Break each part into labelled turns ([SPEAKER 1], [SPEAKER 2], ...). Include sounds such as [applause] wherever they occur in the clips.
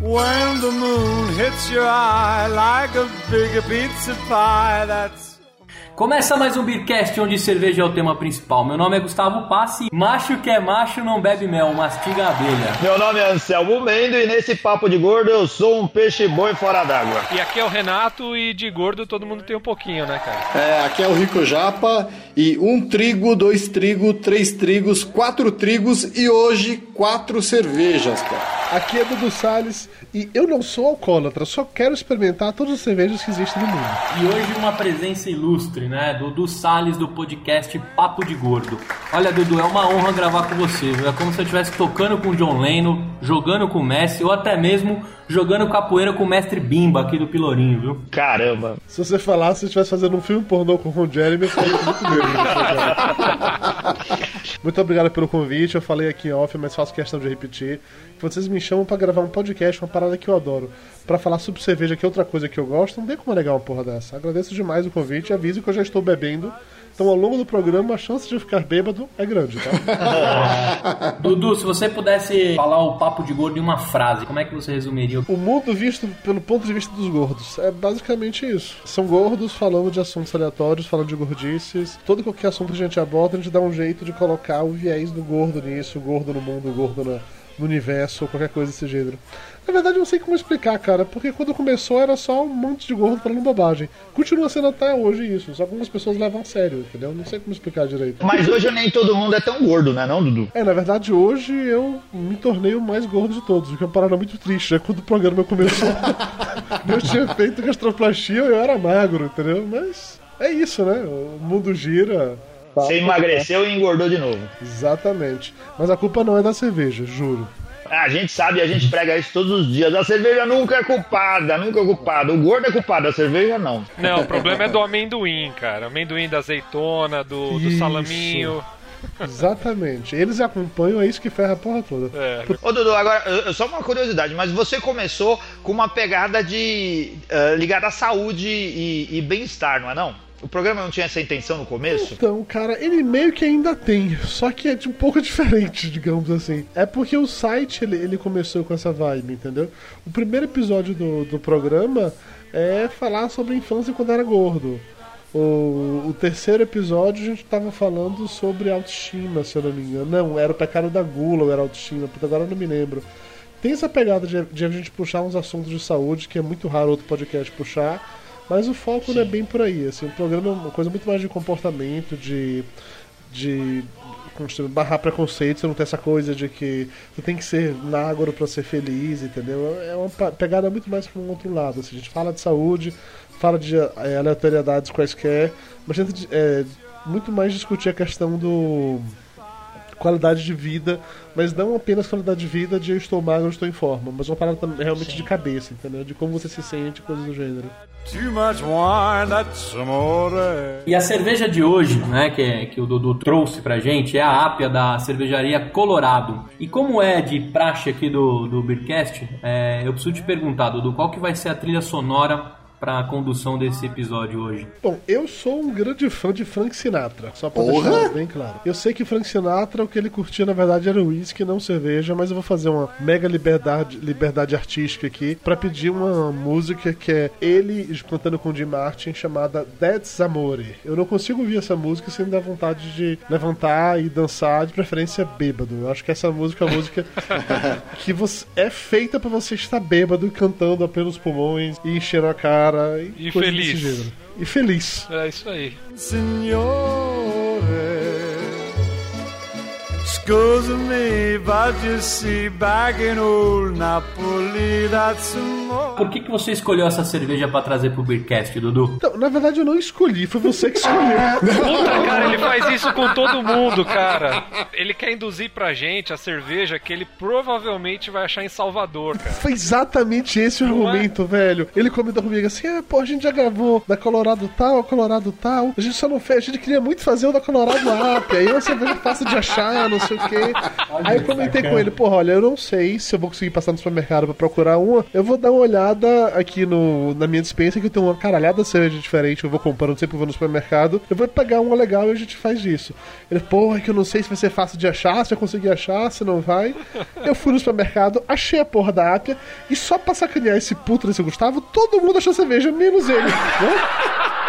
[SPEAKER 1] When the moon hits your eye like a big pizza pie, that's
[SPEAKER 2] Começa mais um Beercast onde cerveja é o tema principal. Meu nome é Gustavo Passi. Macho que é macho não bebe mel, mastiga a abelha.
[SPEAKER 3] Meu nome é Anselmo Mendo e nesse papo de gordo eu sou um peixe boi fora d'água.
[SPEAKER 4] E aqui é o Renato e de gordo todo mundo tem um pouquinho, né, cara?
[SPEAKER 5] É, aqui é o Rico Japa e um trigo, dois trigo, três trigos, quatro trigos e hoje quatro cervejas, cara.
[SPEAKER 6] Aqui é Dudu Salles e eu não sou alcoólatra, só quero experimentar todas as cervejas que existem no mundo.
[SPEAKER 2] E hoje uma presença ilustre, né? Dudu Salles do podcast Papo de Gordo. Olha, Dudu, é uma honra gravar com você. viu? É como se eu estivesse tocando com o John Lennon, jogando com o Messi ou até mesmo jogando capoeira com o mestre Bimba aqui do Pilorinho, viu?
[SPEAKER 3] Caramba.
[SPEAKER 6] Se você falasse se estivesse fazendo um filme pornô com o Ron Jeremy, eu muito medo. [laughs] Muito obrigado pelo convite. Eu falei aqui off, mas faço questão de repetir. Vocês me chamam pra gravar um podcast, uma parada que eu adoro. Pra falar sobre cerveja, que é outra coisa que eu gosto. Não tem como negar uma porra dessa. Agradeço demais o convite. Aviso que eu já estou bebendo. Então, ao longo do programa, a chance de eu ficar bêbado é grande, tá? [laughs]
[SPEAKER 2] Dudu, se você pudesse falar o Papo de Gordo em uma frase, como é que você resumiria?
[SPEAKER 6] O mundo visto pelo ponto de vista dos gordos. É basicamente isso. São gordos falando de assuntos aleatórios, falando de gordices. Todo qualquer assunto que a gente aborda, a gente dá um jeito de colocar o viés do gordo nisso, o gordo no mundo, o gordo na- no universo, ou qualquer coisa desse gênero. Na verdade, eu não sei como explicar, cara, porque quando começou era só um monte de gordo falando bobagem. Continua sendo até hoje isso, só que algumas pessoas levam a sério, entendeu? Não sei como explicar direito.
[SPEAKER 3] Mas hoje nem todo mundo é tão gordo, né não, Dudu?
[SPEAKER 6] É, na verdade, hoje eu me tornei o mais gordo de todos, o que é uma parada muito triste. É quando o programa começou, [laughs] eu tinha feito gastroplastia e eu era magro, entendeu? Mas é isso, né? O mundo gira.
[SPEAKER 3] Você emagreceu e engordou de novo.
[SPEAKER 6] Exatamente. Mas a culpa não é da cerveja, juro.
[SPEAKER 3] A gente sabe, a gente prega isso todos os dias. A cerveja nunca é culpada, nunca é culpada. O gordo é culpado, a cerveja não.
[SPEAKER 4] Não, o problema é do amendoim, cara. Amendoim da azeitona, do, do salaminho.
[SPEAKER 6] Exatamente. Eles acompanham, é isso que ferra a porra toda.
[SPEAKER 4] É.
[SPEAKER 3] Ô Dudu, agora, só uma curiosidade, mas você começou com uma pegada de. eh, ligada à saúde e, e bem-estar, não é não? O programa não tinha essa intenção no começo?
[SPEAKER 6] Então, cara, ele meio que ainda tem, só que é um pouco [laughs] diferente, digamos assim. É porque o site ele, ele começou com essa vibe, entendeu? O primeiro episódio do, do programa é falar sobre a infância quando era gordo. O, o terceiro episódio a gente tava falando sobre autoestima, se eu não me engano. Não, era o pecado da gula ou era autoestima, puta, agora eu não me lembro. Tem essa pegada de, de a gente puxar uns assuntos de saúde, que é muito raro outro podcast puxar, mas o foco não é bem por aí. Assim, o programa é uma coisa muito mais de comportamento, de. de barrar preconceito, você não tem essa coisa de que você tem que ser magro pra ser feliz, entendeu? É uma pegada muito mais para um outro lado. Assim, a gente fala de saúde, fala de é, aleatoriedades quaisquer, mas tenta é, muito mais discutir a questão do qualidade de vida, mas não apenas qualidade de vida de eu estou magro, eu estou em forma, mas uma parada realmente de cabeça, entendeu? De como você se sente, coisas do gênero.
[SPEAKER 1] Too much wine, that's amore.
[SPEAKER 2] E a cerveja de hoje, né, que, é- que o Dudu trouxe pra gente, é a Ápia da cervejaria Colorado. E como é de praxe aqui do, do Beercast, é, eu preciso te perguntar, Dudu, qual que vai ser a trilha sonora pra condução desse episódio hoje?
[SPEAKER 6] Bom, eu sou um grande fã de Frank Sinatra, só pra
[SPEAKER 5] Porra!
[SPEAKER 6] deixar bem claro. Eu sei que Frank Sinatra, o que ele curtia na verdade era uísque, não cerveja, mas eu vou fazer uma mega liberdade, liberdade artística aqui pra pedir uma música que é ele cantando com o Jim Martin chamada That's Amore. Eu não consigo ouvir essa música sem dar vontade de levantar e dançar, de preferência bêbado. Eu acho que essa música é uma música [laughs] que você, é feita pra você estar bêbado, cantando a pelos pulmões e enchendo a cara e,
[SPEAKER 4] E feliz.
[SPEAKER 6] E feliz.
[SPEAKER 4] É isso aí.
[SPEAKER 1] Signore. Scusa me, but you see, back in old Napoli, that's amore.
[SPEAKER 2] Por que, que você escolheu essa cerveja pra trazer pro Beercast, Dudu?
[SPEAKER 6] Então, na verdade eu não escolhi, foi você que escolheu. [laughs]
[SPEAKER 4] Puta, [laughs] cara, ele faz isso com todo mundo, cara. Ele quer induzir pra gente a cerveja que ele provavelmente vai achar em Salvador, cara.
[SPEAKER 6] Foi exatamente esse o
[SPEAKER 4] Não é?
[SPEAKER 6] argumento, velho. Ele comentou comigo assim: ah, pô, a gente já gravou da Colorado tal, Colorado tal. A gente só não fez, a gente queria muito fazer o da Colorado Ápia. Aí uma cerveja fácil de achar, não sei o quê. Aí eu comentei com ele: porra, olha, eu não sei se eu vou conseguir passar no supermercado pra procurar uma. Eu vou dar uma olhada aqui no, na minha dispensa que eu tenho uma caralhada de cerveja diferente, eu vou comprando, sempre vou no supermercado. Eu vou pegar uma legal e a gente faz isso. Ele, porra, que eu não sei se vai ser fácil de achar, se eu conseguir achar, se não vai. Eu fui no supermercado, achei a porra da Ápia e só pra sacanear esse puto desse Gustavo, todo mundo achou cerveja, menos ele. Né?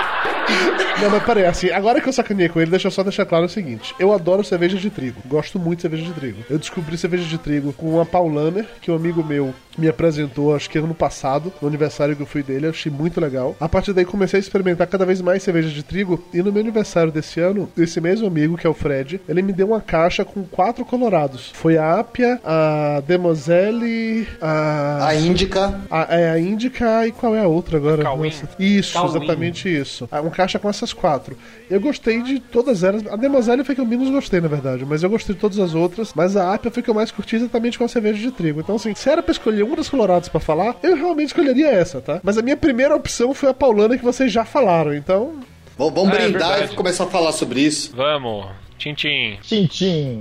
[SPEAKER 6] Não, mas peraí, assim, agora que eu sacaneei com ele, deixa eu só deixar claro o seguinte: eu adoro cerveja de trigo, gosto muito de cerveja de trigo. Eu descobri cerveja de trigo com uma Paulaner, que um amigo meu me apresentou, acho que ano passado, no aniversário que eu fui dele, eu achei muito legal. A partir daí comecei a experimentar cada vez mais cerveja de trigo, e no meu aniversário desse ano, esse mesmo amigo, que é o Fred, ele me deu uma caixa com quatro colorados. Foi a Apia, a Demoselle, a.
[SPEAKER 5] A Índica.
[SPEAKER 6] A, é a Índica e qual é a outra agora?
[SPEAKER 4] Cauim.
[SPEAKER 6] Nossa. Isso,
[SPEAKER 2] Cauim.
[SPEAKER 6] exatamente isso. Ah, Uma caixa com essas quatro. Eu gostei de todas elas. A Demoselle foi que eu menos gostei, na verdade, mas eu gostei de todas as outras. Mas a Apia foi que eu mais curti exatamente com a cerveja de trigo. Então, assim, se era pra escolher das coloradas pra falar, eu realmente escolheria essa, tá? Mas a minha primeira opção foi a Paulana que vocês já falaram, então.
[SPEAKER 5] Vamos, vamos
[SPEAKER 4] É,
[SPEAKER 5] brindar
[SPEAKER 4] verdade.
[SPEAKER 5] e começar a falar sobre isso.
[SPEAKER 4] Vamos. Tintim.
[SPEAKER 3] Tintim.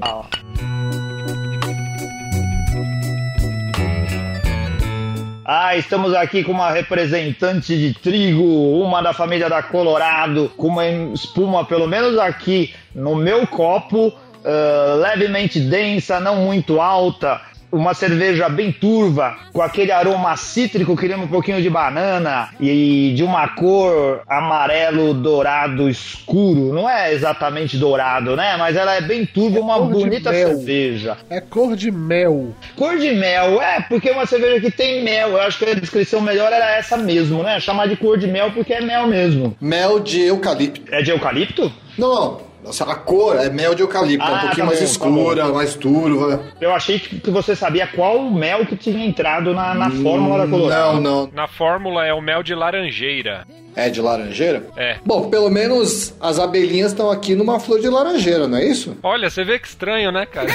[SPEAKER 3] Ah, estamos aqui com uma representante de trigo, uma da família da Colorado, com uma espuma, pelo menos aqui no meu copo, ah, levemente densa, não muito alta. Uma cerveja bem turva, com aquele aroma cítrico que lembra um pouquinho de banana e de uma cor amarelo dourado escuro. Não é exatamente dourado, né? Mas ela é bem turva, uma
[SPEAKER 6] cor de
[SPEAKER 3] bonita cerveja.
[SPEAKER 6] É cor de mel.
[SPEAKER 3] Cor de mel, é, porque é uma cerveja que tem mel. Eu acho que a descrição melhor era essa mesmo, né? Chamar de cor de mel porque é mel mesmo.
[SPEAKER 5] Mel de eucalipto.
[SPEAKER 3] É de eucalipto?
[SPEAKER 5] Não, não. Nossa, a cor é mel de eucalipto, é um
[SPEAKER 3] Ah,
[SPEAKER 5] pouquinho
[SPEAKER 3] tá
[SPEAKER 5] mais
[SPEAKER 3] bom, tá
[SPEAKER 5] escura, mais turva.
[SPEAKER 3] Eu achei que você sabia qual mel que tinha entrado na, na fórmula da Colorado.
[SPEAKER 5] Não, não.
[SPEAKER 4] Na fórmula é o mel de laranjeira.
[SPEAKER 5] É de laranjeira?
[SPEAKER 4] É.
[SPEAKER 5] Bom, pelo menos as abelhinhas estão aqui numa flor de laranjeira, não é isso?
[SPEAKER 4] Olha, você vê que estranho, né, cara? [laughs]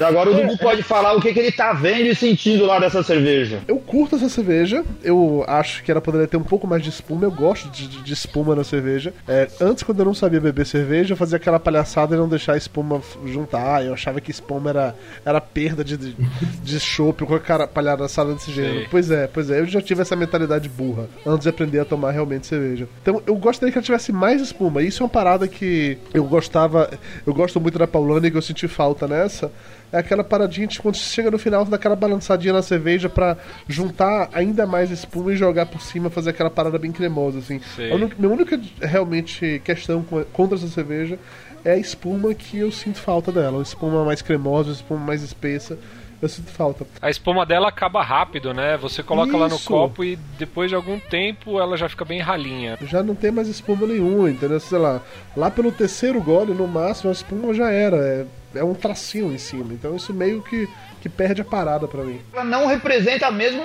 [SPEAKER 3] Agora o Dudu pode falar o que, que ele tá vendo e sentindo lá dessa cerveja.
[SPEAKER 6] Eu curto essa cerveja, eu acho que ela poderia ter um pouco mais de espuma, eu gosto de, de- de espuma na cerveja. É, antes, quando eu não sabia beber cerveja, eu fazia aquela palhaçada e não deixar a espuma juntar, eu achava que espuma era, era perda de, de, de a cara palhaçada desse gênero. Pois é, pois é, eu já tive essa mentalidade burra, antes de aprender a tomar realmente cerveja. Então, eu gostaria que ela tivesse mais espuma, isso é uma parada que eu gostava, eu gosto muito da Paulana e que eu senti falta nessa, é aquela paradinha de quando você chega no final, daquela balançadinha na cerveja pra juntar ainda mais espuma e jogar por cima, fazer aquela parada bem cremosa, assim.
[SPEAKER 4] Sei.
[SPEAKER 6] A única, minha única realmente questão co- contra essa cerveja é a espuma que eu sinto falta dela. Uma espuma mais cremosa, uma espuma mais espessa. Eu sinto falta.
[SPEAKER 4] A espuma dela acaba rápido, né? Você coloca lá no
[SPEAKER 6] Isso.
[SPEAKER 4] copo e depois de algum tempo ela já fica bem ralinha.
[SPEAKER 6] Já não tem mais espuma nenhuma, entendeu? Sei lá, lá pelo terceiro gole, no máximo, a espuma já era. É, é um tracinho em cima. Então isso meio que, que perde a parada pra mim.
[SPEAKER 3] Ela não representa mesmo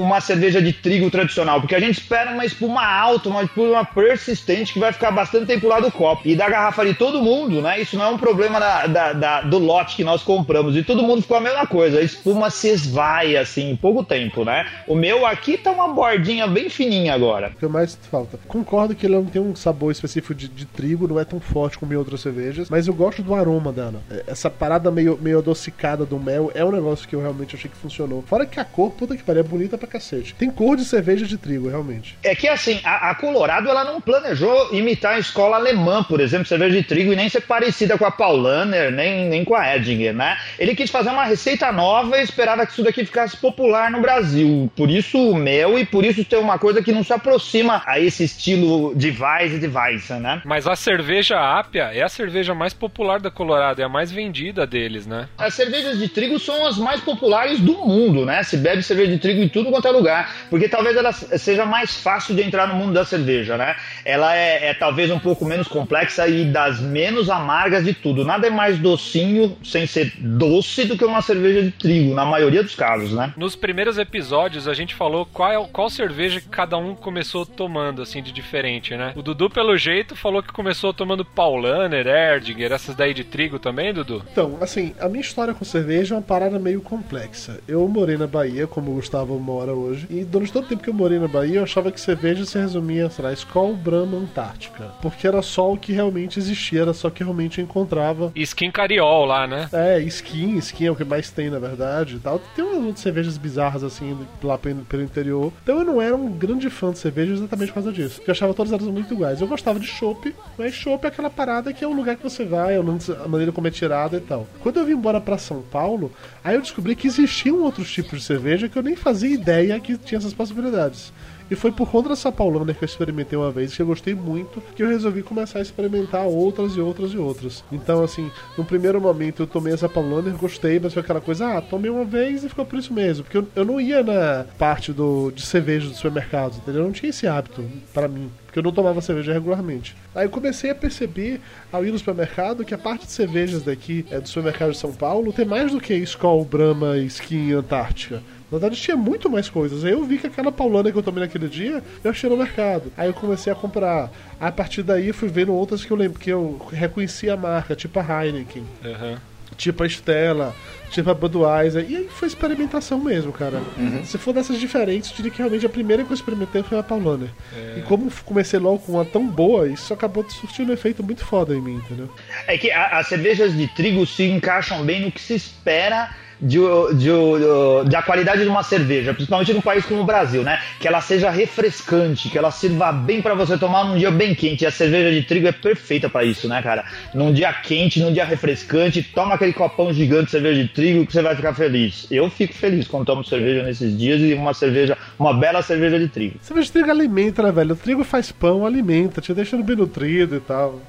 [SPEAKER 3] uma cerveja de trigo tradicional, porque a gente espera uma espuma alta, uma espuma persistente que vai ficar bastante tempo lá do copo. E da garrafa de todo mundo, né? Isso não é um problema da- da- da- do lote que nós compramos. E todo mundo ficou a mesma coisa. A espuma se esvai, assim, em pouco tempo, né? O meu aqui tá uma bordinha bem fininha agora.
[SPEAKER 6] O que mais falta? Concordo que ele não tem um sabor específico de, de trigo, não é tão forte como em outras cervejas, mas eu gosto do aroma dela. É, Essa parada meio, meio adocicada do mel é um negócio que eu realmente achei que funcionou. Fora que a cor, puta que pariu, é bonita pra cacete. Tem cor de cerveja de trigo, realmente.
[SPEAKER 3] É que assim, a, a Colorado ela não planejou imitar a escola alemã, por exemplo, cerveja de trigo, e nem ser parecida com a Paulaner, nem, nem com a Edinger, né? Ele quis fazer uma receita nova e esperava que isso daqui ficasse popular no Brasil. Por isso o mel e por isso ter uma coisa que não se aproxima a esse estilo de Weiss e de Weissen, né?
[SPEAKER 4] Mas a cerveja Ápia é a cerveja mais popular da Colorado, é a mais vendida deles, né?
[SPEAKER 3] As cervejas de trigo são as mais populares do mundo, né? Se bebe cerveja de trigo em tudo quanto é lugar, porque talvez ela seja mais fácil de entrar no mundo da cerveja, né? Ela é, é talvez um pouco menos complexa e das menos amargas de tudo. Nada é mais docinho, sem ser doce, do que uma cerveja de trigo, na maioria dos casos, né?
[SPEAKER 4] Nos primeiros episódios a gente falou qual, qual cerveja que cada um começou tomando, assim, de diferente, né? O Dudu, pelo jeito, falou que começou tomando Paulaner, Erdinger, essas daí de trigo também, Dudu?
[SPEAKER 6] Então, assim, a minha história com cerveja é uma parada parada meio complexa. Eu morei na Bahia, como o Gustavo mora hoje, e durante todo o tempo que eu morei na Bahia, eu achava que cerveja se resumia, sei lá, Skol, Brahma, Antártica. Porque era só o que realmente existia, era só o que realmente eu encontrava.
[SPEAKER 4] E skin cariol lá, né?
[SPEAKER 6] É, skin, skin é o que mais tem, na verdade. Tal. Tem umas outras cervejas bizarras, assim, lá pelo pelo interior. Então eu não era um grande fã de cerveja exatamente por causa disso. Eu achava todas elas muito iguais. Eu gostava de chopp, mas chopp é aquela parada que é o lugar que você vai, é a maneira como é tirada e tal. Quando eu vim embora pra São Paulo, aí eu descobri que existiam outros tipos de cerveja que eu nem fazia ideia que tinha essas possibilidades. E foi por conta dessa Paulaner que eu experimentei uma vez, que eu gostei muito, que eu resolvi começar a experimentar outras e outras e outras. Então, assim, no primeiro momento eu tomei essa Paulaner, gostei, mas foi aquela coisa, ah, tomei uma vez e ficou por isso mesmo. Porque eu, eu não ia na parte do, de cerveja do supermercado, entendeu? Eu não tinha esse hábito para mim porque eu não tomava cerveja regularmente. Aí eu comecei a perceber, ao ir no supermercado, que a parte de cervejas daqui, é, do supermercado de São Paulo, tem mais do que Skol, Brahma, Skin e Antártica. Na verdade, tinha muito mais coisas. Aí eu vi que aquela paulana que eu tomei naquele dia, eu achei no mercado. Aí eu comecei a comprar. Aí, a partir daí, fui vendo outras que eu lembro, que eu reconheci a marca, tipo a Heineken.
[SPEAKER 4] Uhum.
[SPEAKER 6] Tipo a Stella, tipo a Budweiser. E aí foi experimentação mesmo, cara.
[SPEAKER 5] Uhum.
[SPEAKER 6] Se for dessas diferentes, eu diria que realmente a primeira que eu experimentei foi a Paulaner. É. E como comecei logo com uma tão boa, isso acabou surtindo um efeito muito foda em mim, entendeu?
[SPEAKER 3] É que as cervejas de trigo se encaixam bem no que se espera de, de, de, a qualidade de uma cerveja, principalmente num país como o Brasil, né? Que ela seja refrescante, que ela sirva bem para você tomar num dia bem quente. E a cerveja de trigo é perfeita para isso, né, cara? Num dia quente, num dia refrescante, toma aquele copão gigante de cerveja de trigo que você vai ficar feliz. Eu fico feliz quando tomo cerveja nesses dias e uma cerveja, uma bela cerveja de trigo.
[SPEAKER 6] Cerveja de trigo alimenta, né, velho? O trigo faz pão, alimenta, te deixando bem nutrido e tal.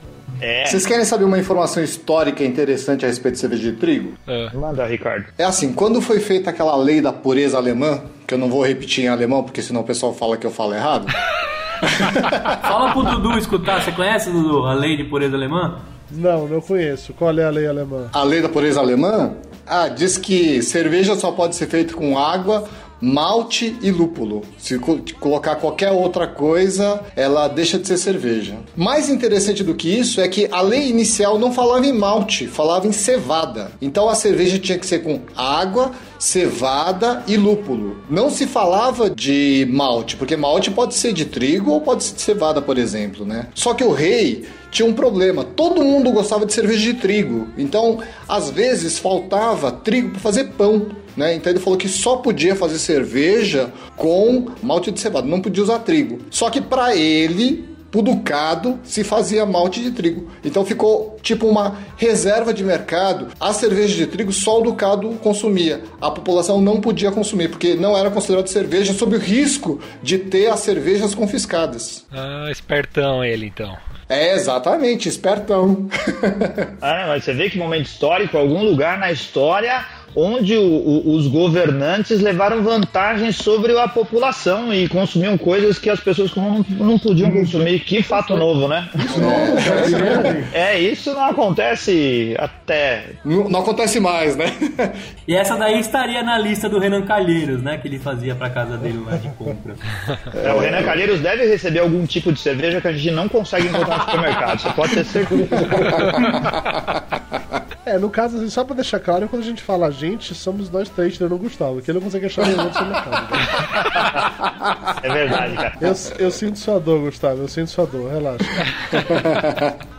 [SPEAKER 5] É. Vocês querem saber uma informação histórica interessante a respeito de cerveja de trigo?
[SPEAKER 3] É. Manda, Ricardo.
[SPEAKER 5] É assim, quando foi feita aquela lei da pureza alemã, que eu não vou repetir em alemão, porque senão o pessoal fala que eu falo errado. [laughs]
[SPEAKER 2] Fala pro Dudu escutar. Você conhece, Dudu, a lei de pureza alemã?
[SPEAKER 6] Não, não conheço. Qual é a lei alemã?
[SPEAKER 5] A lei da pureza alemã? Ah, diz que cerveja só pode ser feita com água, malte e lúpulo. Se colocar qualquer outra coisa, ela deixa de ser cerveja. Mais interessante do que isso é que a lei inicial não falava em malte, falava em cevada. Então a cerveja tinha que ser com água, cevada e lúpulo. Não se falava de malte, porque malte pode ser de trigo ou pode ser de cevada, por exemplo, né? Só que o rei tinha um problema. Todo mundo gostava de cerveja de trigo. Então, às vezes faltava trigo para fazer pão. Né? Então ele falou que só podia fazer cerveja com malte de cevada, não podia usar trigo. Só que para ele, pro ducado, se fazia malte de trigo. Então ficou tipo uma reserva de mercado. A cerveja de trigo só o ducado consumia. A população não podia consumir, porque não era considerado cerveja sob o risco de ter as cervejas confiscadas.
[SPEAKER 4] Ah, espertão ele então.
[SPEAKER 5] É, exatamente, espertão. [laughs]
[SPEAKER 3] ah, mas você vê que momento histórico, algum lugar na história onde o, o, os governantes levaram vantagem sobre a população e consumiam coisas que as pessoas não, não podiam consumir. Que fato novo, né? É, isso não acontece até.
[SPEAKER 5] Não, não, acontece mais, né? [laughs]
[SPEAKER 2] E essa daí estaria na lista do Renan Calheiros, né? Que ele fazia pra casa dele lá de compra.
[SPEAKER 3] É, o Renan Calheiros deve receber algum tipo de cerveja que a gente não consegue encontrar no supermercado. Você pode ter certeza. [laughs]
[SPEAKER 6] É, no caso, assim, só pra deixar claro, quando a gente fala gente, somos nós três, tirando o Gustavo, que ele não consegue achar nenhum outro supermercado.
[SPEAKER 3] É verdade, cara.
[SPEAKER 6] Eu, eu sinto sua dor, Gustavo, eu sinto sua dor, relaxa. [laughs]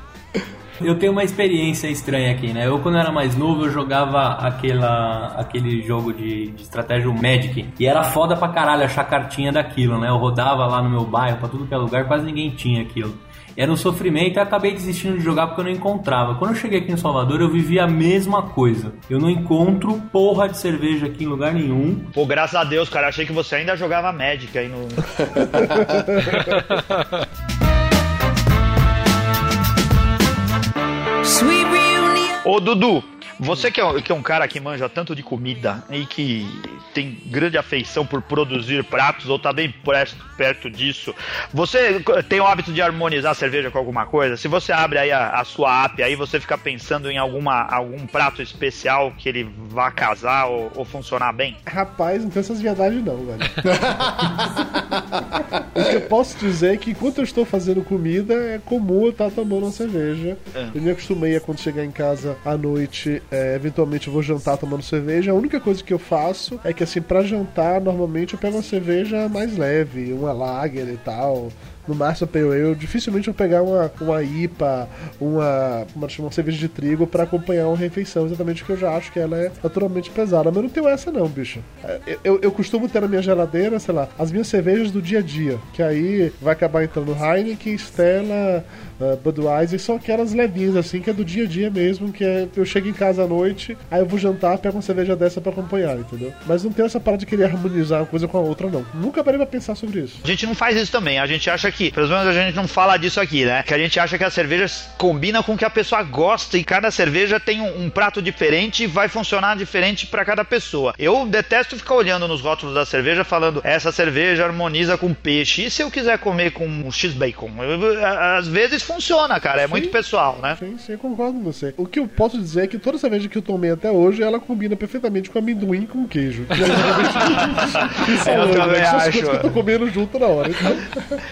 [SPEAKER 2] Eu tenho uma experiência estranha aqui, né? Eu, quando era mais novo, eu jogava aquela, aquele jogo de, de estratégia Magic. E era foda pra caralho achar cartinha daquilo, né? Eu rodava lá no meu bairro, pra tudo que é lugar, quase ninguém tinha aquilo. Era um sofrimento e acabei desistindo de jogar porque eu não encontrava. Quando eu cheguei aqui em Salvador, eu vivi a mesma coisa. Eu não encontro porra de cerveja aqui em lugar nenhum.
[SPEAKER 3] Pô, graças a Deus, cara. Achei que você ainda jogava Magic aí no. [laughs] Ô Dudu, você que é, que é um cara que manja tanto de comida e que tem grande afeição por produzir pratos ou tá bem perto disso, você tem o hábito de harmonizar a cerveja com alguma coisa? Se você abre aí a, a sua app, aí você fica pensando em alguma, algum prato especial que ele vá casar ou, ou funcionar bem?
[SPEAKER 6] Rapaz, não tem essas viadagens não, velho. [laughs] o que eu posso dizer é que enquanto eu estou fazendo comida, é comum eu estar tomando uma cerveja. É. Eu me acostumei a quando chegar em casa à noite é, eventualmente eu vou jantar tomando cerveja. A única coisa que eu faço é que, assim, pra jantar, normalmente eu pego uma cerveja mais leve, uma lager e tal no máximo Pale Ale, dificilmente eu pegar uma, uma IPA, uma, uma, uma cerveja de trigo para acompanhar uma refeição, exatamente porque eu já acho que ela é naturalmente pesada. Mas não tenho essa não, bicho. É, eu, eu costumo ter na minha geladeira, sei lá, as minhas cervejas do dia a dia, que aí vai acabar entrando Heineken, Stella, uh, Budweiser, são aquelas levinhas assim, que é do dia a dia mesmo, que é eu chego em casa à noite, aí eu vou jantar, pego uma cerveja dessa para acompanhar, entendeu? Mas não tem essa parada de querer harmonizar uma coisa com a outra, não. Nunca parei pra pensar sobre isso.
[SPEAKER 3] A gente não faz isso também, a gente acha que, pelo menos a gente não fala disso aqui, né? Que a gente acha que a cerveja combina com o que a pessoa gosta e cada cerveja tem um, um prato diferente e vai funcionar diferente para cada pessoa. Eu detesto ficar olhando nos rótulos da cerveja falando essa cerveja harmoniza com peixe. E se eu quiser comer com X-Bacon? Às vezes funciona, cara, é sim, muito pessoal, né?
[SPEAKER 6] Sim, sim, concordo com você. O que eu posso dizer é que toda cerveja que eu tomei até hoje, ela combina perfeitamente com amendoim e com queijo. [laughs]
[SPEAKER 3] é, eu também acho.
[SPEAKER 6] Que eu tô comendo junto na hora. Então...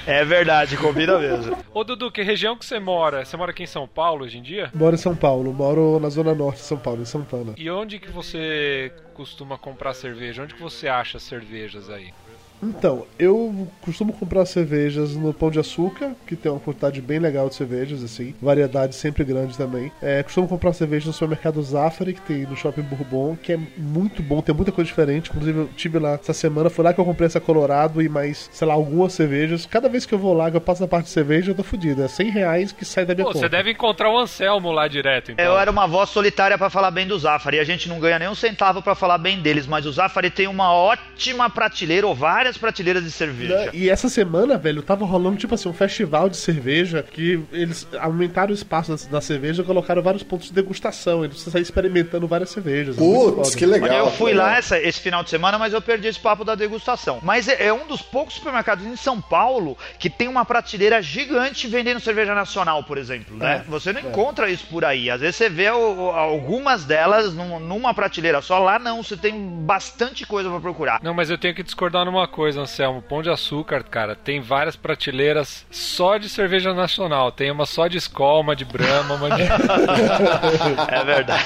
[SPEAKER 3] É verdade, combina mesmo.
[SPEAKER 4] Ô Dudu, que região que você mora? Você mora aqui em São Paulo hoje em dia?
[SPEAKER 6] Moro em São Paulo, moro na zona norte de São Paulo, em Santana.
[SPEAKER 4] E onde que você costuma comprar cerveja? Onde que você acha cervejas aí?
[SPEAKER 6] Então, eu costumo comprar cervejas no Pão de Açúcar, que tem uma quantidade bem legal de cervejas, assim, variedade sempre grande também. É, costumo comprar cervejas no supermercado Zafari, que tem no Shopping Bourbon, que é muito bom, tem muita coisa diferente. Inclusive, eu tive lá essa semana, foi lá que eu comprei essa Colorado e mais, sei lá, algumas cervejas. Cada vez que eu vou lá, que eu passo na parte de cerveja, eu tô fudido. É 100 reais que sai da minha Pô, conta.
[SPEAKER 4] Você deve encontrar o Anselmo lá direto, então.
[SPEAKER 3] Eu era uma voz solitária para falar bem do Zafari. A gente não ganha nem um centavo para falar bem deles, mas o Zafari tem uma ótima prateleira, ou várias prateleiras de cerveja.
[SPEAKER 6] E essa semana, velho, tava rolando tipo assim um festival de cerveja que eles aumentaram o espaço da, cerveja e colocaram vários pontos de degustação. Eles saíram experimentando várias cervejas.
[SPEAKER 5] Putz, que legal.
[SPEAKER 3] Eu fui lá essa, esse final de semana, mas eu perdi esse papo da degustação. Mas é, é um dos poucos supermercados em São Paulo que tem uma prateleira gigante vendendo cerveja nacional, por exemplo, né? É, você não é. encontra isso por aí. Às vezes você vê o, algumas delas num, numa prateleira só. Lá não, você tem bastante coisa para procurar.
[SPEAKER 4] Não, mas eu tenho que discordar numa coisa, Anselmo. Pão de Açúcar, cara, tem várias prateleiras só de cerveja nacional. Tem uma só de Skol, uma de Brahma, uma de... [laughs]
[SPEAKER 3] é verdade.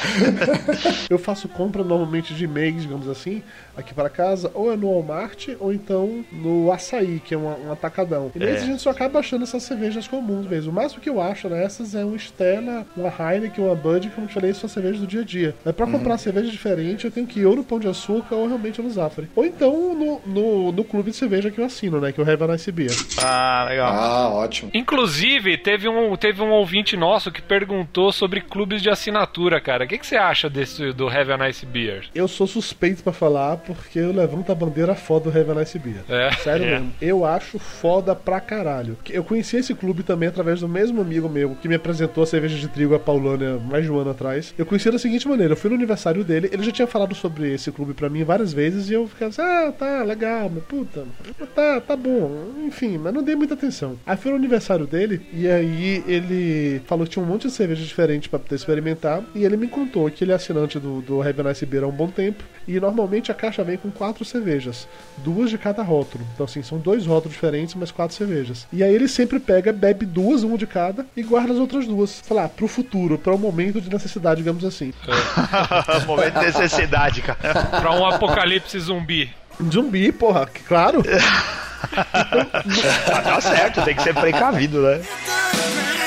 [SPEAKER 3] [laughs]
[SPEAKER 6] Eu faço compra normalmente de mês, digamos assim, aqui para casa, ou é no Walmart, ou então no Açaí, que é um, um atacadão. E nesse é. a gente só acaba achando essas cervejas comuns mesmo. O máximo que eu acho nessas é um Stella, uma Heineken, uma Bud, como eu falei, são cervejas do dia a dia. Mas pra uhum. comprar cerveja diferente, eu tenho que ir ou no Pão de Açúcar ou realmente no Zafari. Ou então no, no, no clube de cerveja que eu assino, né? Que é o Have a Nice Beer.
[SPEAKER 3] Ah, legal.
[SPEAKER 5] Ah, ótimo.
[SPEAKER 4] Inclusive, teve um, teve um ouvinte nosso que perguntou sobre clubes de assinatura, cara. O que, que você acha desse do Have a Nice Beer?
[SPEAKER 6] Eu sou suspeito para falar porque eu levanto a bandeira foda do Have a Nice Beer. É, Sério é. mesmo. Eu acho foda pra caralho. Eu conheci esse clube também através do mesmo amigo meu que me apresentou a cerveja de trigo a Paulânia mais de um ano atrás. Eu conheci da seguinte maneira: eu fui no aniversário dele, ele já tinha falado sobre esse clube para mim várias vezes e eu ficava assim, ah, tá, legal, mas puta, tá, tá bom. Enfim, mas não dei muita atenção. Aí foi no aniversário dele e aí ele falou que tinha um monte de cerveja diferente para poder experimentar e ele me contou que ele é assinante do, do Have a Nice Beer há um bom tempo e normalmente a caixa vem com quatro cervejas, duas de cada rótulo. Então, assim, são dois rótulos diferentes, mas quatro cervejas. E aí ele sempre pega, bebe duas, uma de cada, e guarda as outras duas. Sei lá, pro futuro, para um momento de necessidade, digamos assim.
[SPEAKER 3] É. [laughs] momento de necessidade, cara.
[SPEAKER 4] pra um apocalipse zumbi.
[SPEAKER 6] Zumbi, porra, claro. [laughs]
[SPEAKER 3] tá certo, tem que ser precavido, né? [laughs]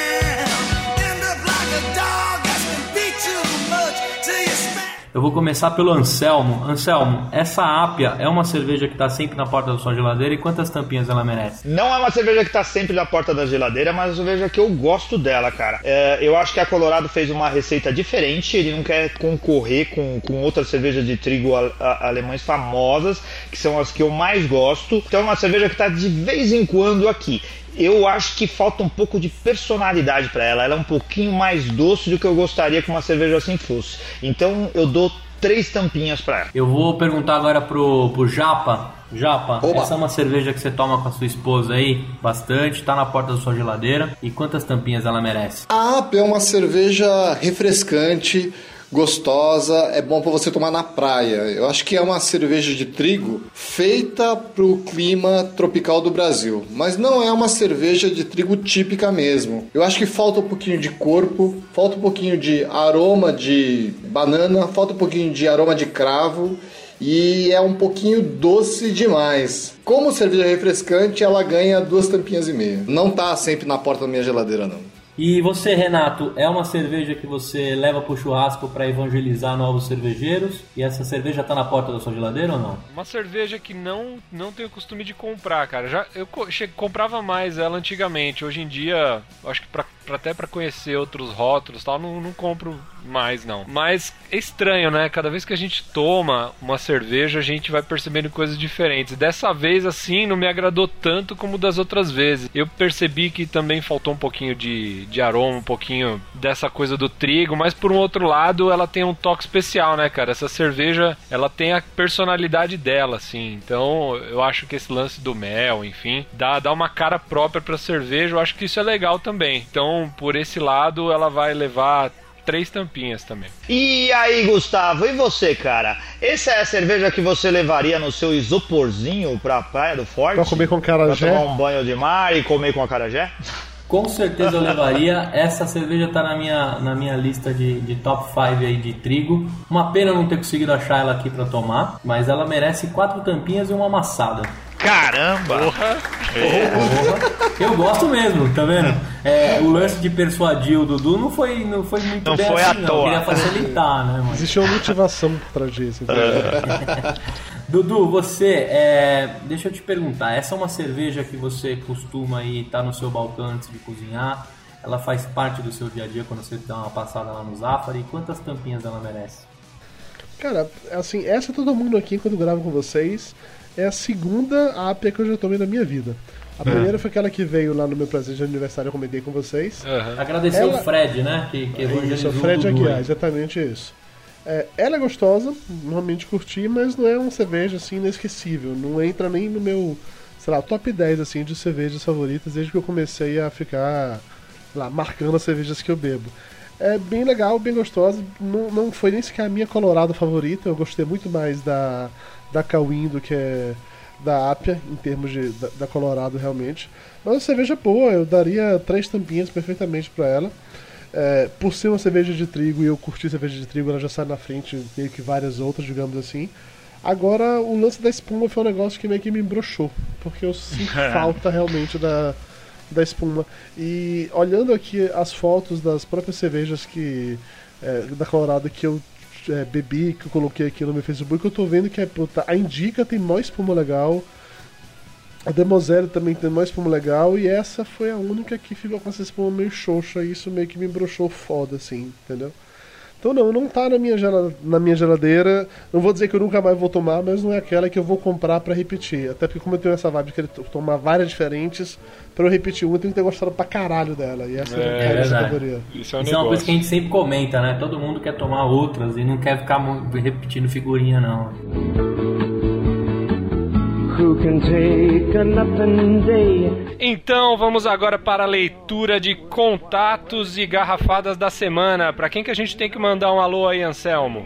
[SPEAKER 2] Eu vou começar pelo Anselmo. Anselmo, essa Ápia é uma cerveja que está sempre na porta da sua geladeira e quantas tampinhas ela merece?
[SPEAKER 3] Não é uma cerveja que está sempre na porta da geladeira, mas uma cerveja que eu gosto dela, cara. É, eu acho que a Colorado fez uma receita diferente, ele não quer concorrer com, com outras cervejas de trigo alemães famosas, que são as que eu mais gosto. Então é uma cerveja que está de vez em quando aqui eu acho que falta um pouco de personalidade para ela. Ela é um pouquinho mais doce do que eu gostaria que uma cerveja assim fosse. Então eu dou três tampinhas para ela.
[SPEAKER 2] Eu vou perguntar agora pro, pro Japa. Japa, Oba. essa é uma cerveja que você toma com a sua esposa aí bastante, tá na porta da sua geladeira. E quantas tampinhas ela merece?
[SPEAKER 5] A AP é uma cerveja refrescante gostosa, é bom para você tomar na praia. Eu acho que é uma cerveja de trigo feita para o clima tropical do Brasil, mas não é uma cerveja de trigo típica mesmo. Eu acho que falta um pouquinho de corpo, falta um pouquinho de aroma de banana, falta um pouquinho de aroma de cravo e é um pouquinho doce demais. Como cerveja refrescante, ela ganha duas tampinhas e meia. Não tá sempre na porta da minha geladeira, não.
[SPEAKER 2] E você, Renato, é uma cerveja que você leva pro churrasco para evangelizar novos cervejeiros? E essa cerveja tá na porta da sua geladeira ou não?
[SPEAKER 4] Uma cerveja que não, não tenho costume de comprar, cara. Já eu comprava mais ela antigamente. Hoje em dia, acho que pra, pra- até pra conhecer outros rótulos, tal, não, não compro mais não. Mas é estranho, né? Cada vez que a gente toma uma cerveja, a gente vai percebendo coisas diferentes. Dessa vez assim, não me agradou tanto como das outras vezes. Eu percebi que também faltou um pouquinho de, de aroma, um pouquinho dessa coisa do trigo, mas por um outro lado, ela tem um toque especial, né, cara? Essa cerveja, ela tem a personalidade dela, assim. Então, eu acho que esse lance do mel, enfim, dá, dá uma cara própria pra cerveja. Eu acho que isso é legal também. Então, por esse lado, ela vai levar três tampinhas também.
[SPEAKER 3] E aí, Gustavo, e você, cara? Essa é a cerveja que você levaria no seu isoporzinho pra Praia do Forte?
[SPEAKER 6] Pra comer com acarajé?
[SPEAKER 3] Pra tomar um banho de mar e comer com acarajé?
[SPEAKER 2] Com certeza eu levaria. Essa cerveja tá na minha, na minha lista de, de top 5 aí de trigo. Uma pena não ter conseguido achar ela aqui pra tomar, mas ela merece quatro tampinhas e uma amassada.
[SPEAKER 3] Caramba!
[SPEAKER 2] Porra. Eu gosto mesmo, tá vendo? É, o lance de persuadir o Dudu não foi, não foi muito
[SPEAKER 3] Não
[SPEAKER 2] bem
[SPEAKER 3] foi
[SPEAKER 2] assim,
[SPEAKER 3] à
[SPEAKER 2] não.
[SPEAKER 3] toa.
[SPEAKER 2] Queria facilitar, né, mano?
[SPEAKER 6] Existe uma motivação trás disso. [laughs]
[SPEAKER 2] Dudu, você, é, deixa eu te perguntar, essa é uma cerveja que você costuma ir estar no seu balcão antes de cozinhar? Ela faz parte do seu dia a dia quando você dá uma passada lá no Zafari? Quantas tampinhas ela merece?
[SPEAKER 6] Cara, assim, essa todo mundo aqui, quando eu gravo com vocês, é a segunda ápia que eu já tomei na minha vida. A primeira foi aquela que veio lá no meu presente de aniversário, eu comentei com vocês.
[SPEAKER 2] Agradecer
[SPEAKER 6] Ela-
[SPEAKER 2] o Fred, né? Que, que
[SPEAKER 6] Isso, é o Fred Aguiar,
[SPEAKER 2] aí.
[SPEAKER 6] exatamente isso. É, ela é gostosa, normalmente curti, mas não é uma cerveja assim inesquecível. Não entra nem no meu, sei lá, top 10 assim, de cervejas favoritas desde que eu comecei a ficar sei lá, marcando as cervejas que eu bebo. É bem legal, bem gostosa. Não, não foi nem sequer a minha Colorado favorita. Eu gostei muito mais da, da Cauim do que é da Apia, em termos de, da, da Colorado realmente. Mas a cerveja boa, eu daria três tampinhas perfeitamente para ela. É, por ser uma cerveja de trigo e eu curti cerveja de trigo, ela já sai na frente meio que várias outras, digamos assim. Agora, o lance da espuma foi um negócio que meio que me embroxou, porque eu sinto [laughs] falta realmente da, da espuma. E olhando aqui as fotos das próprias cervejas que é, da Colorado que eu é, bebi, que eu coloquei aqui no meu Facebook, eu tô vendo que é, puta, a Indica tem mó espuma legal, a Demoselle também tem mó espuma legal, e essa foi a única que ficou com essa espuma meio xoxa, e isso meio que me broxou foda, assim, entendeu? Então não, não tá na minha, na minha geladeira. Não vou dizer que eu nunca mais vou tomar, mas não é aquela que eu vou comprar pra repetir. Até porque como eu tenho essa vibe de querer to- tomar várias diferentes, pra eu repetir uma, eu tenho que ter gostado pra caralho dela. E essa
[SPEAKER 4] É,
[SPEAKER 6] é, a
[SPEAKER 2] verdade.
[SPEAKER 6] categoria.
[SPEAKER 4] Isso é um
[SPEAKER 2] Isso é uma coisa que a gente sempre comenta, né? Todo mundo quer tomar outras e não quer ficar repetindo figurinha, não.
[SPEAKER 4] Então vamos agora para a leitura de contatos e garrafadas da semana. Pra quem que a gente tem que mandar um alô aí, Anselmo?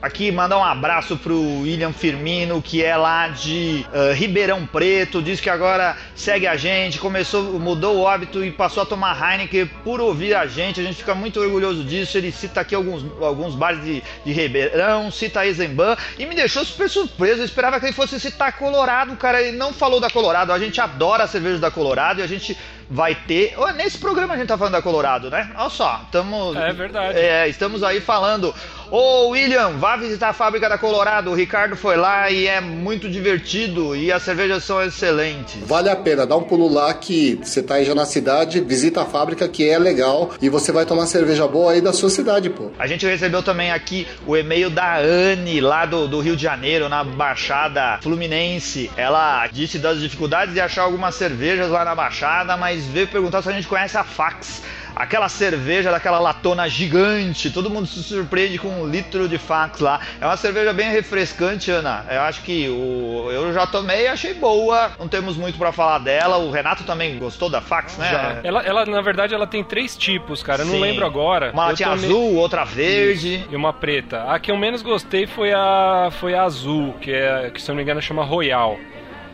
[SPEAKER 3] Aqui mandar um abraço pro William Firmino, que é lá de ah, Ribeirão Preto, diz que agora segue a gente, começou, mudou o hábito e passou a tomar Heineken por ouvir a gente. A gente fica muito orgulhoso disso. Ele cita aqui alguns, alguns bares de, de Ribeirão, cita Eisenbahn e me deixou super surpreso. Eu esperava que ele fosse citar Colorado, cara. Ele não falou da Colorado. A gente adora a cerveja da Colorado e a gente vai ter. Nesse programa a gente tá falando da Colorado, né? Olha só, estamos.
[SPEAKER 4] É verdade.
[SPEAKER 3] É, estamos aí falando. Ô William, vá visitar a fábrica da Colorado. O Ricardo foi lá e é muito divertido e as cervejas são excelentes.
[SPEAKER 5] Vale a pena, dá um pulo lá que você tá aí já na cidade, visita a fábrica que é legal e você vai tomar cerveja boa aí da sua cidade, pô.
[SPEAKER 3] A gente recebeu também aqui o e-mail da Anne, lá do, do Rio de Janeiro, na Baixada Fluminense. Ela disse das dificuldades de achar algumas cervejas lá na Baixada, mas veio perguntar se a gente conhece a Fax. Aquela cerveja daquela latona gigante, todo mundo se surpreende com um litro de fax lá. É uma cerveja bem refrescante, Ana. Eu acho que o, eu já tomei e achei boa. Não temos muito para falar dela. O Renato também gostou da fax, né?
[SPEAKER 4] Já. Ela, ela, na verdade, ela tem três tipos, cara. Eu não lembro agora.
[SPEAKER 3] Uma
[SPEAKER 4] tomei-
[SPEAKER 3] azul, outra verde.
[SPEAKER 4] E uma preta. A que eu menos gostei foi a foi a azul, que é que se eu não me engano chama Royal.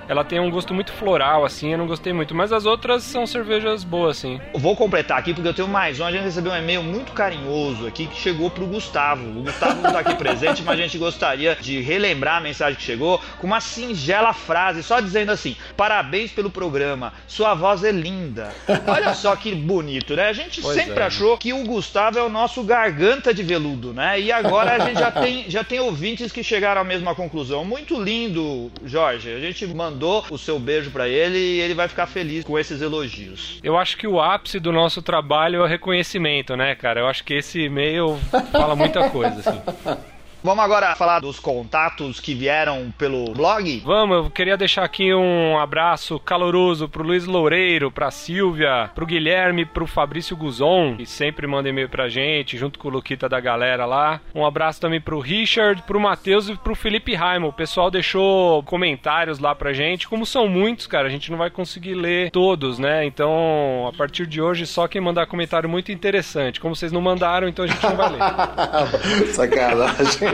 [SPEAKER 4] Ela tem um gosto muito floral, assim, eu não gostei muito. Mas as outras são cervejas boas, assim.
[SPEAKER 3] Vou completar aqui porque eu tenho mais um. A gente recebeu um e-mail muito carinhoso aqui que chegou pro Gustavo. O Gustavo não tá aqui presente, mas a gente gostaria de relembrar a mensagem que chegou com uma singela frase, só dizendo assim: Parabéns pelo programa, sua voz é linda. Olha só que bonito, né? A gente
[SPEAKER 4] Pois
[SPEAKER 3] sempre
[SPEAKER 4] é.
[SPEAKER 3] achou que o Gustavo é o nosso garganta de veludo, né? E agora a gente já tem, já tem ouvintes que chegaram à mesma conclusão. Muito lindo, Jorge. A gente mandou o seu beijo pra ele e ele vai ficar feliz com esses elogios.
[SPEAKER 4] Eu acho que o ápice do nosso trabalho é o reconhecimento, né, cara? Eu acho que esse e-mail fala muita coisa, assim. [laughs]
[SPEAKER 3] Vamos agora falar dos contatos que vieram pelo blog?
[SPEAKER 4] Vamos, eu queria deixar aqui um abraço caloroso pro Luiz Loureiro, pra Silvia, pro Guilherme, pro Fabrício Guzon, que sempre manda e-mail pra gente, junto com o Luquita da galera lá. Um abraço também pro Richard, pro Matheus e pro Felipe Raimo. O pessoal deixou comentários lá pra gente. Como são muitos, cara, a gente não vai conseguir ler todos, né? Então, a partir de hoje, só quem mandar comentário muito interessante. Como vocês não mandaram, então a gente não vai ler. [laughs]
[SPEAKER 5] Sacanagem.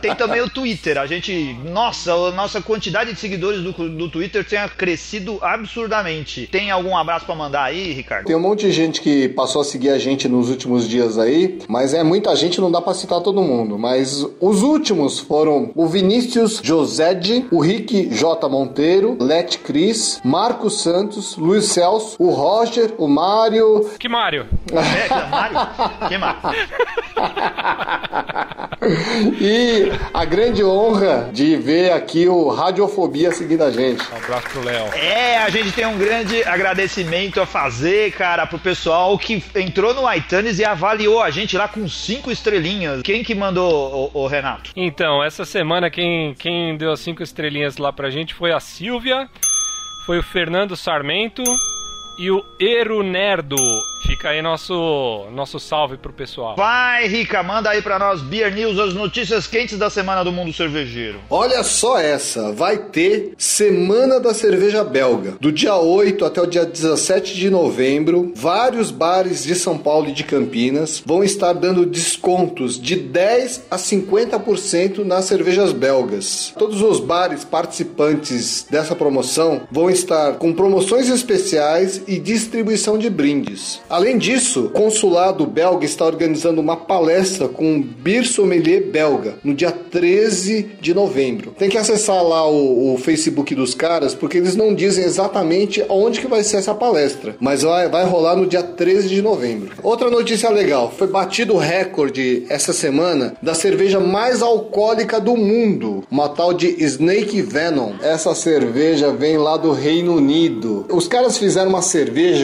[SPEAKER 3] Tem também o Twitter. A gente. Nossa, a nossa quantidade de seguidores do, do Twitter tem crescido absurdamente. Tem algum abraço pra mandar aí, Ricardo?
[SPEAKER 5] Tem um monte de gente que passou a seguir a gente nos últimos dias aí, mas é muita gente, não dá pra citar todo mundo. Mas os últimos foram o Vinícius Josede, o Rick J. Monteiro, Let Cris, Marcos Santos, Luiz Celso, o Roger, o Mário,
[SPEAKER 4] Que Mário?
[SPEAKER 3] É, que- Mário? Que Mário? [laughs]
[SPEAKER 5] e a grande honra de ver aqui o Radiofobia seguindo a gente.
[SPEAKER 4] Um abraço pro Léo.
[SPEAKER 3] É, a gente tem um grande agradecimento a fazer, cara, pro pessoal que entrou no iTunes e avaliou a gente lá com cinco estrelinhas. Quem que mandou, o, Renato?
[SPEAKER 4] Então, essa semana quem, quem deu as cinco estrelinhas lá pra gente foi a Silvia, foi o Fernando Sarmento e o Eru Nerdo. Fica aí nosso, nosso salve pro pessoal.
[SPEAKER 3] Vai, Rica, manda aí pra nós, Beer News, as notícias quentes da semana do mundo cervejeiro.
[SPEAKER 5] Olha só essa, vai ter Semana da Cerveja Belga. Do dia 8 até o dia 17 de novembro, vários bares de São Paulo e de Campinas vão estar dando descontos de 10 a 50% nas cervejas belgas. Todos os bares participantes dessa promoção vão estar com promoções especiais e distribuição de brindes. Além disso, o consulado belga está organizando uma palestra com um beer sommelier belga no dia 13 de novembro. Tem que acessar lá o, o Facebook dos caras porque eles não dizem exatamente onde que vai ser essa palestra, mas vai, vai rolar no dia 13 de novembro. Outra notícia legal, foi batido o recorde essa semana da cerveja mais alcoólica do mundo, uma tal de Snake Venom. Essa cerveja vem lá do Reino Unido. Os caras fizeram uma cerveja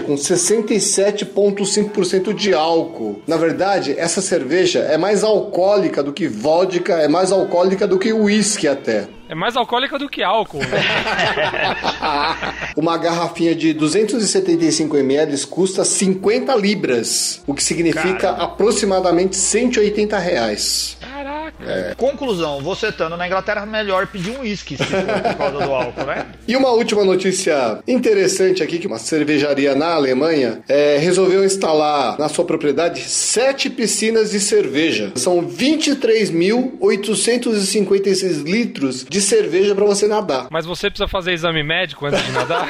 [SPEAKER 5] com 67,5% de álcool. Na verdade, essa cerveja é mais alcoólica do que vodka, é mais alcoólica do que uísque até.
[SPEAKER 4] É mais alcoólica do que álcool, né? [laughs]
[SPEAKER 5] Uma garrafinha de 275 ml custa 50 libras, o que significa aproximadamente 180 reais.
[SPEAKER 4] Caraca.
[SPEAKER 3] Conclusão, você estando na Inglaterra, melhor pedir um uísque se for por causa do álcool, né? [laughs]
[SPEAKER 5] E uma última notícia interessante aqui, que uma cervejaria na Alemanha é, resolveu instalar na sua propriedade sete piscinas de cerveja. São 23.856 litros de cerveja para você nadar.
[SPEAKER 4] Mas você precisa fazer exame médico antes de nadar?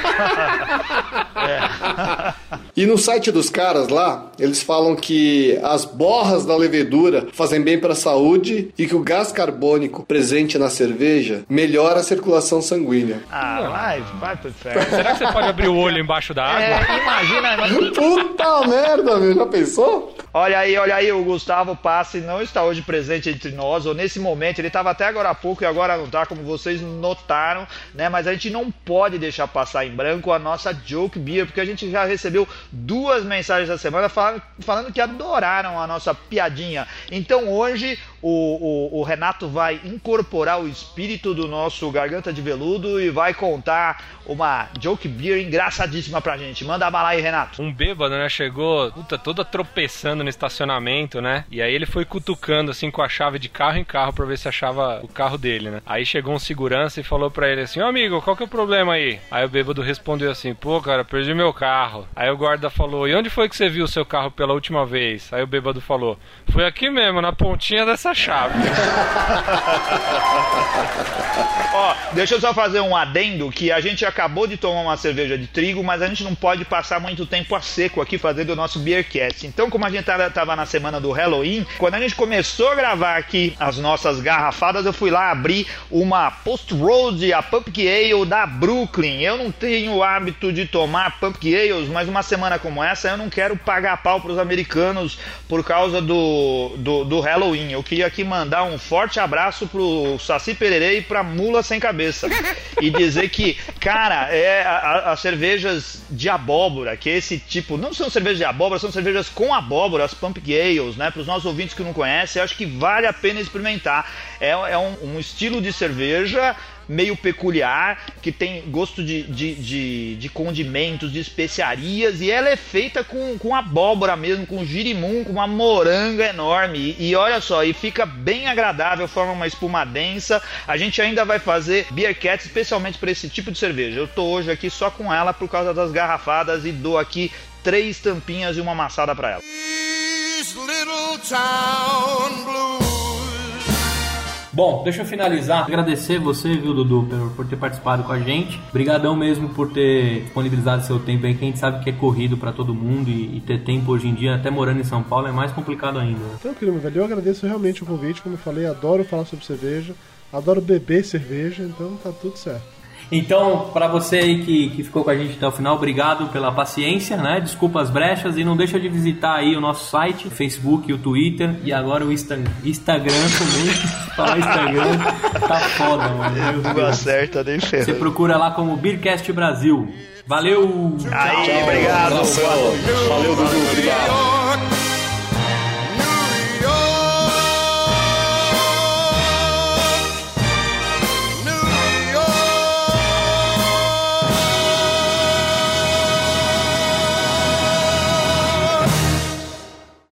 [SPEAKER 4] [laughs] [laughs]
[SPEAKER 5] E no site dos caras lá, eles falam que as borras da levedura fazem bem para a saúde e que o gás carbônico presente na cerveja melhora a circulação sanguínea.
[SPEAKER 3] Ah, vai, vai pro inferno. [laughs]
[SPEAKER 4] Será que você pode abrir o olho embaixo da água?
[SPEAKER 3] É, imagina, imagina.
[SPEAKER 5] Puta merda, meu, já pensou?
[SPEAKER 3] Olha aí, olha aí, o Gustavo Passe não está hoje presente entre nós, ou nesse momento, ele estava até agora há pouco e agora não está, como vocês notaram, né? Mas a gente não pode deixar passar em branco a nossa Joke Beer, porque a gente já recebeu duas mensagens da semana falando, falando que adoraram a nossa piadinha. Então hoje o, o, o Renato vai incorporar o espírito do nosso Garganta de Veludo e vai contar uma joke beer engraçadíssima pra gente. Manda bala aí, Renato.
[SPEAKER 4] Um bêbado, né? Chegou, puta, toda tropeçando no estacionamento, né? E aí ele foi cutucando assim com a chave de carro em carro pra ver se achava o carro dele, né? Aí chegou um segurança e falou pra ele assim: Ô amigo, qual que é o problema aí? Aí o bêbado respondeu assim: Pô, cara, perdi meu carro. Aí o guarda falou: E onde foi que você viu o seu carro pela última vez? Aí o bêbado falou: Foi aqui mesmo, na pontinha dessa chave. [laughs]
[SPEAKER 3] Ó, deixa eu só fazer um adendo que a gente acabou de tomar uma cerveja de trigo, mas a gente não pode passar muito tempo a seco aqui fazendo o nosso Beercast. Então, como a gente tava, na semana do Halloween, quando a gente começou a gravar aqui as nossas garrafadas, eu fui lá abrir uma Post Road, a Pumpkin Ale da Brooklyn. Eu não tenho o hábito de tomar Pumpkin Ales, mas uma semana como essa eu não quero pagar pau pros americanos por causa do, do, do Halloween. Eu queria aqui mandar um forte abraço pro Saci Pererê e pra Mula Sem Cabeça. E dizer que, cara, é as cervejas de abóbora, que é esse tipo, não são cervejas de abóbora, são cervejas com abóbora, as Pumpkin Ales, né? Para os nossos ouvintes que não conhecem, acho que vale a pena experimentar. É, é um, um estilo de cerveja meio peculiar, que tem gosto de, de, de, de condimentos, de especiarias, e ela é feita com, com abóbora mesmo, com girimum, com uma moranga enorme. E, e olha só, e fica bem agradável, forma uma espuma densa. A gente ainda vai fazer beer cat especialmente para esse tipo de cerveja. Eu tô hoje aqui só com ela por causa das garrafadas e dou aqui três tampinhas e uma amassada para ela.
[SPEAKER 1] Little.
[SPEAKER 2] Bom, deixa eu finalizar. Agradecer você, viu, Dudu, por, por ter participado com a gente. Obrigadão mesmo por ter disponibilizado seu tempo aí, que a gente sabe que é corrido pra todo mundo e, e ter tempo hoje em dia, até morando em São Paulo, é mais complicado ainda. né?
[SPEAKER 6] Tranquilo, meu velho. Eu agradeço realmente o convite, como eu falei, adoro falar sobre cerveja, adoro beber cerveja, então tá tudo certo.
[SPEAKER 2] Então, pra você aí que, que ficou com a gente até o final, obrigado pela paciência, né? Desculpa as brechas e não deixa de visitar aí o nosso site, o Facebook, o Twitter e agora o Insta Instagram também. Falar Instagram tá foda, mano.
[SPEAKER 3] Não acerta nem
[SPEAKER 2] Você
[SPEAKER 3] ferro.
[SPEAKER 2] procura lá como Beercast Brasil. Valeu!
[SPEAKER 3] Aí, obrigado.
[SPEAKER 5] Valeu, Dudu. Obrigado.